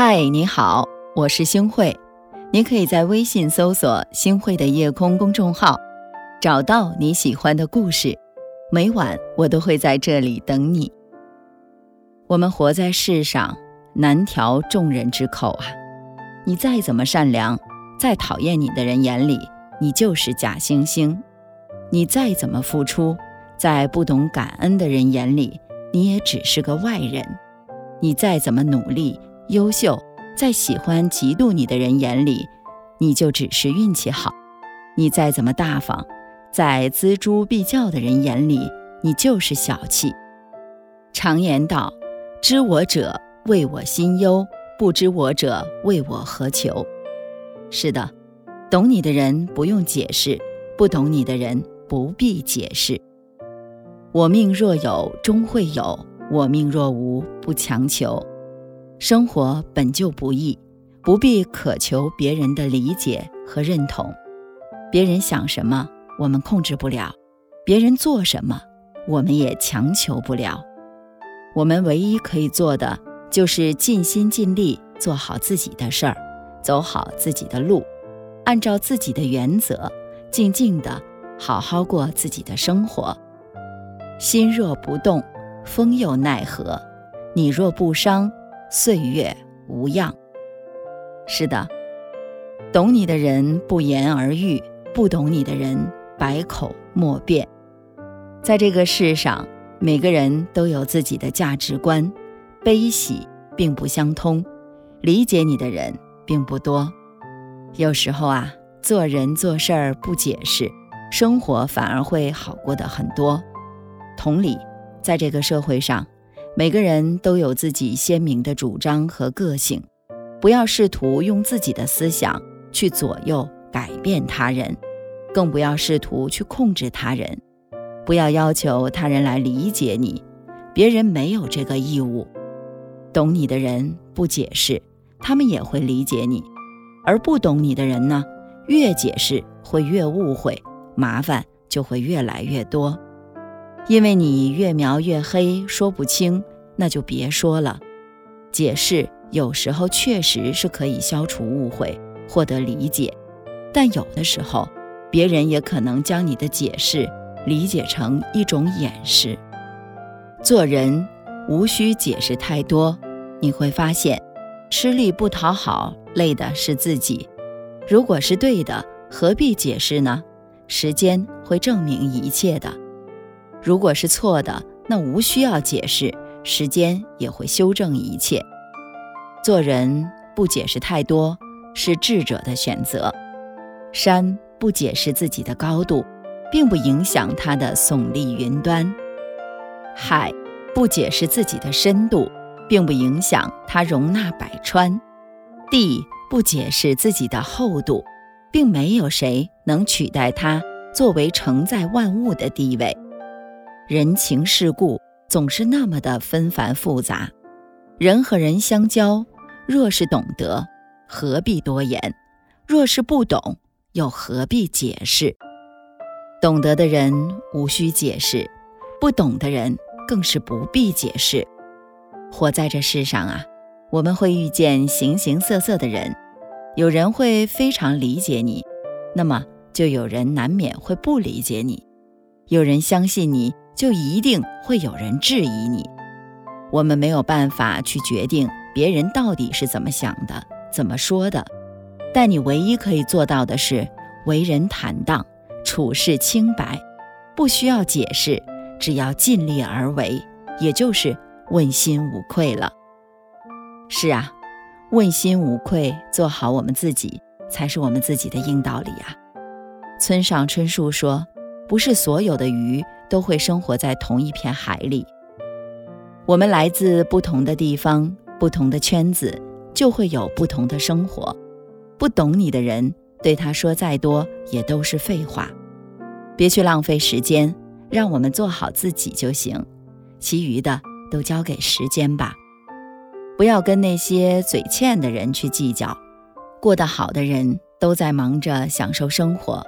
嗨，你好，我是星慧。你可以在微信搜索“星慧的夜空”公众号，找到你喜欢的故事。每晚我都会在这里等你。我们活在世上，难调众人之口啊！你再怎么善良，再讨厌你的人眼里，你就是假惺惺；你再怎么付出，在不懂感恩的人眼里，你也只是个外人；你再怎么努力。优秀，在喜欢嫉妒你的人眼里，你就只是运气好；你再怎么大方，在锱铢必较的人眼里，你就是小气。常言道：“知我者，为我心忧；不知我者，为我何求。”是的，懂你的人不用解释，不懂你的人不必解释。我命若有，终会有；我命若无，不强求。生活本就不易，不必渴求别人的理解和认同。别人想什么，我们控制不了；别人做什么，我们也强求不了。我们唯一可以做的，就是尽心尽力做好自己的事儿，走好自己的路，按照自己的原则，静静的好好过自己的生活。心若不动，风又奈何？你若不伤。岁月无恙。是的，懂你的人不言而喻，不懂你的人百口莫辩。在这个世上，每个人都有自己的价值观，悲喜并不相通，理解你的人并不多。有时候啊，做人做事儿不解释，生活反而会好过的很多。同理，在这个社会上。每个人都有自己鲜明的主张和个性，不要试图用自己的思想去左右改变他人，更不要试图去控制他人。不要要求他人来理解你，别人没有这个义务。懂你的人不解释，他们也会理解你；而不懂你的人呢，越解释会越误会，麻烦就会越来越多。因为你越描越黑，说不清，那就别说了。解释有时候确实是可以消除误会，获得理解，但有的时候，别人也可能将你的解释理解成一种掩饰。做人无需解释太多，你会发现，吃力不讨好，累的是自己。如果是对的，何必解释呢？时间会证明一切的。如果是错的，那无需要解释，时间也会修正一切。做人不解释太多，是智者的选择。山不解释自己的高度，并不影响它的耸立云端；海不解释自己的深度，并不影响它容纳百川；地不解释自己的厚度，并没有谁能取代它作为承载万物的地位。人情世故总是那么的纷繁复杂，人和人相交，若是懂得，何必多言；若是不懂，又何必解释？懂得的人无需解释，不懂的人更是不必解释。活在这世上啊，我们会遇见形形色色的人，有人会非常理解你，那么就有人难免会不理解你；有人相信你。就一定会有人质疑你。我们没有办法去决定别人到底是怎么想的、怎么说的，但你唯一可以做到的是为人坦荡、处事清白，不需要解释，只要尽力而为，也就是问心无愧了。是啊，问心无愧，做好我们自己，才是我们自己的硬道理啊。村上春树说：“不是所有的鱼。”都会生活在同一片海里。我们来自不同的地方，不同的圈子，就会有不同的生活。不懂你的人，对他说再多也都是废话。别去浪费时间，让我们做好自己就行，其余的都交给时间吧。不要跟那些嘴欠的人去计较。过得好的人都在忙着享受生活，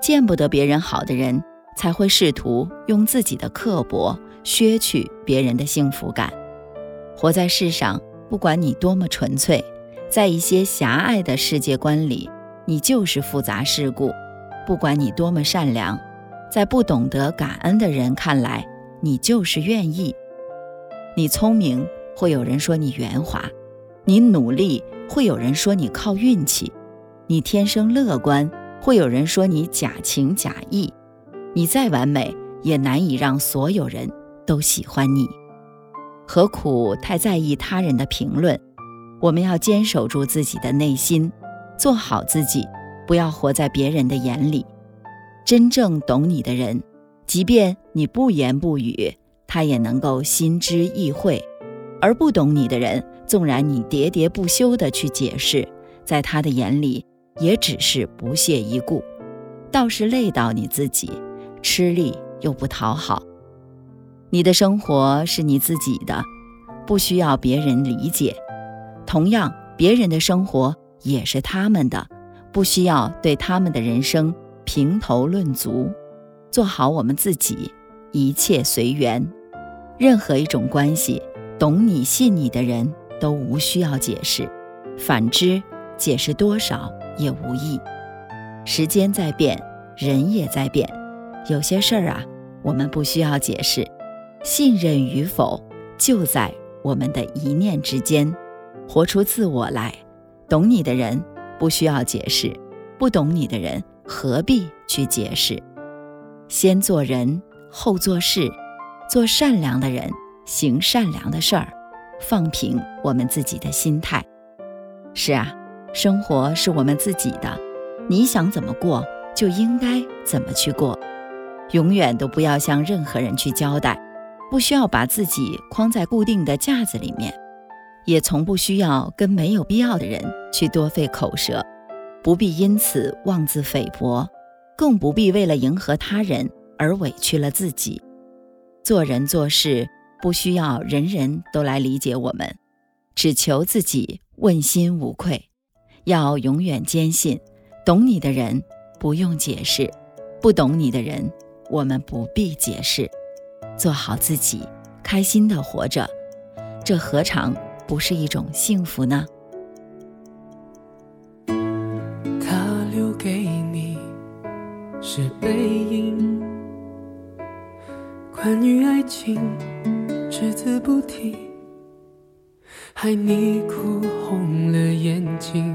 见不得别人好的人。才会试图用自己的刻薄削去别人的幸福感。活在世上，不管你多么纯粹，在一些狭隘的世界观里，你就是复杂世故；不管你多么善良，在不懂得感恩的人看来，你就是愿意。你聪明，会有人说你圆滑；你努力，会有人说你靠运气；你天生乐观，会有人说你假情假意。你再完美，也难以让所有人都喜欢你。何苦太在意他人的评论？我们要坚守住自己的内心，做好自己，不要活在别人的眼里。真正懂你的人，即便你不言不语，他也能够心知意会；而不懂你的人，纵然你喋喋不休地去解释，在他的眼里也只是不屑一顾，倒是累到你自己。吃力又不讨好，你的生活是你自己的，不需要别人理解；同样，别人的生活也是他们的，不需要对他们的人生评头论足。做好我们自己，一切随缘。任何一种关系，懂你、信你的人都无需要解释；反之，解释多少也无益。时间在变，人也在变。有些事儿啊，我们不需要解释，信任与否就在我们的一念之间。活出自我来，懂你的人不需要解释，不懂你的人何必去解释？先做人，后做事，做善良的人，行善良的事儿，放平我们自己的心态。是啊，生活是我们自己的，你想怎么过，就应该怎么去过。永远都不要向任何人去交代，不需要把自己框在固定的架子里面，也从不需要跟没有必要的人去多费口舌，不必因此妄自菲薄，更不必为了迎合他人而委屈了自己。做人做事不需要人人都来理解我们，只求自己问心无愧。要永远坚信，懂你的人不用解释，不懂你的人。我们不必解释，做好自己，开心的活着，这何尝不是一种幸福呢？他留给你是背影，关于爱情只字不提，害你哭红了眼睛。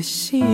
的心。